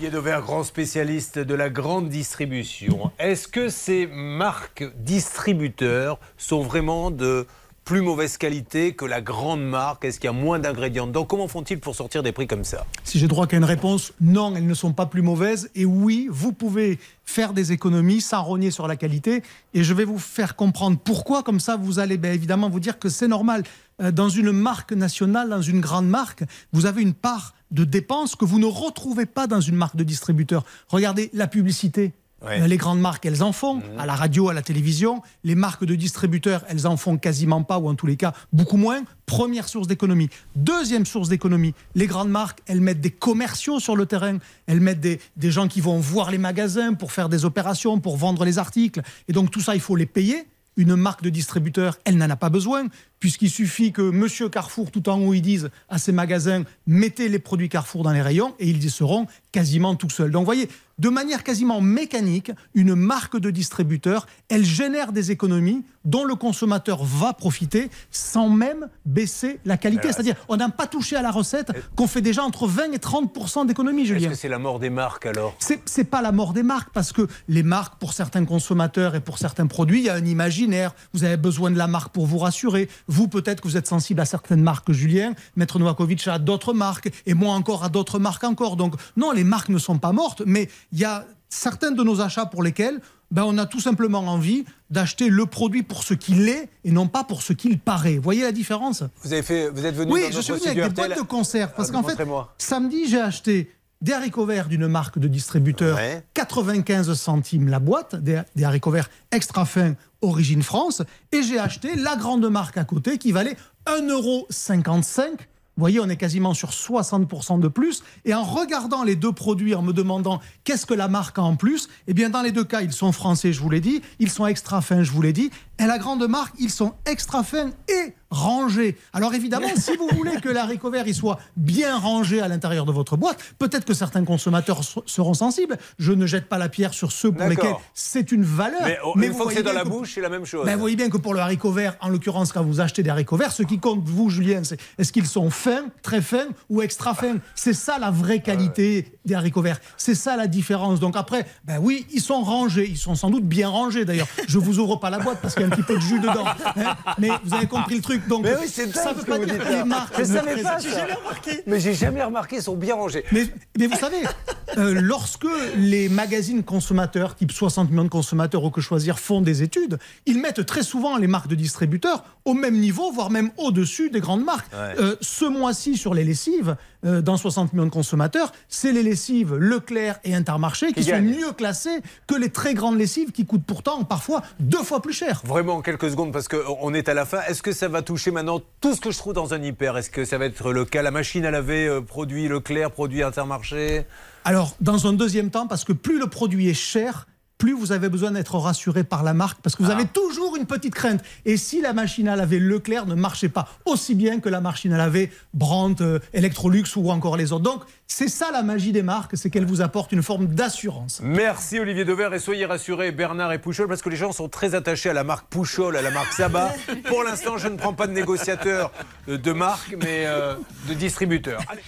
Olivier Dauvert, grand spécialiste de la grande distribution. Est-ce que ces marques distributeurs sont vraiment de plus mauvaise qualité que la grande marque? Est-ce qu'il y a moins d'ingrédients dedans? Comment font-ils pour sortir des prix comme ça? Si j'ai droit qu'à une réponse, non, elles ne sont pas plus mauvaises. Et oui, vous pouvez faire des économies sans rogner sur la qualité. Et je vais vous faire comprendre pourquoi. Comme ça, vous allez bien évidemment vous dire que c'est normal. Euh, dans une marque nationale, dans une grande marque, vous avez une part de dépenses que vous ne retrouvez pas dans une marque de distributeur. Regardez la publicité. Ouais. Les grandes marques, elles en font, à la radio, à la télévision. Les marques de distributeurs, elles en font quasiment pas, ou en tous les cas, beaucoup moins. Première source d'économie. Deuxième source d'économie, les grandes marques, elles mettent des commerciaux sur le terrain. Elles mettent des, des gens qui vont voir les magasins pour faire des opérations, pour vendre les articles. Et donc tout ça, il faut les payer. Une marque de distributeur, elle n'en a pas besoin, puisqu'il suffit que Monsieur Carrefour, tout en haut, ils disent à ses magasins, mettez les produits Carrefour dans les rayons, et ils y seront quasiment tout seuls. Donc, vous voyez, de manière quasiment mécanique, une marque de distributeur, elle génère des économies dont le consommateur va profiter sans même baisser la qualité. Alors, C'est-à-dire, on n'a pas touché à la recette qu'on fait déjà entre 20 et 30 d'économies, Est-ce Julien. que c'est la mort des marques alors? C'est pas la mort des marques parce que les marques, pour certains consommateurs et pour certains produits, il y a un imaginaire. Vous avez besoin de la marque pour vous rassurer. Vous, peut-être que vous êtes sensible à certaines marques, Julien. Maître Novakovic à d'autres marques et moi encore à d'autres marques encore. Donc, non, les marques ne sont pas mortes, mais il y a certains de nos achats pour lesquels ben, on a tout simplement envie d'acheter le produit pour ce qu'il est et non pas pour ce qu'il paraît. Vous voyez la différence? Vous, avez fait, vous êtes venu oui, dans je suis venu avec des boîtes de conserve. Parce Ah, qu'en fait, samedi, j'ai acheté des haricots verts d'une marque de distributeur, Ouais. 95 centimes la boîte, des, des haricots verts extra fins, origine France, et j'ai acheté la grande marque à côté qui valait 1,55€. Vous voyez, on est quasiment sur 60% de plus. Et en regardant les deux produits, en me demandant qu'est-ce que la marque a en plus, eh bien, dans les deux cas, ils sont français, je vous l'ai dit, ils sont extra fins, je vous l'ai dit, et la grande marque, ils sont extra fins et rangés. Alors évidemment, si vous voulez que l'haricot vert il soit bien rangé à l'intérieur de votre boîte, peut-être que certains consommateurs seront sensibles. Je ne jette pas la pierre sur ceux pour lesquels c'est une valeur. Mais, oh, Mais une vous fois que c'est dans bien la que- bouche, c'est la même chose. ben, vous voyez bien que pour le haricot vert, en l'occurrence, quand vous achetez des haricots verts, ce qui compte, vous, Julien, c'est est-ce qu'ils sont fins, très fins ou extra fins? C'est ça la vraie qualité des haricots verts. C'est ça la différence. Donc après, ben oui, ils sont rangés. Ils sont sans doute bien rangés d'ailleurs. Je vous ouvre pas la boîte parce qu'il y a un petit peu de jus dedans. hein. Mais vous avez compris le truc. Donc Mais oui, c'est ça dingue veut ce que pas vous dire dites que les marques. Je ne savais pas ça. Mais j'ai jamais remarqué, ils sont bien rangés. mais, mais vous savez, euh, lorsque les magazines consommateurs, type 60 millions de consommateurs ou que choisir, font des études, ils mettent très souvent les marques de distributeurs au même niveau, voire même au-dessus des grandes marques. Ouais. Euh, ce mois-ci, sur les lessives, euh, dans 60 millions de consommateurs, c'est les lessives Leclerc et Intermarché qui, sont mieux classées que les très grandes lessives qui coûtent pourtant parfois deux fois plus cher. Vraiment en quelques secondes parce qu'on est à la fin. Est-ce que ça va toucher maintenant tout ce que je trouve dans un hyper? Est-ce que ça va être le cas? La machine à laver, produit Leclerc, produit Intermarché? Alors, dans un deuxième temps, parce que plus le produit est cher, plus vous avez besoin d'être rassuré par la marque, parce que vous Ah. avez toujours une petite crainte. Et si la machine à laver Leclerc ne marchait pas aussi bien que la machine à laver Brandt, euh, Electrolux ou encore les autres. Donc, c'est ça la magie des marques, c'est qu'elles vous apportent une forme d'assurance. Merci Olivier Dever et soyez rassurés Bernard et Pouchol parce que les gens sont très attachés à la marque Pouchol, à la marque Saba. Pour l'instant, je ne prends pas de négociateur euh, de marque mais euh, de distributeur. Allez.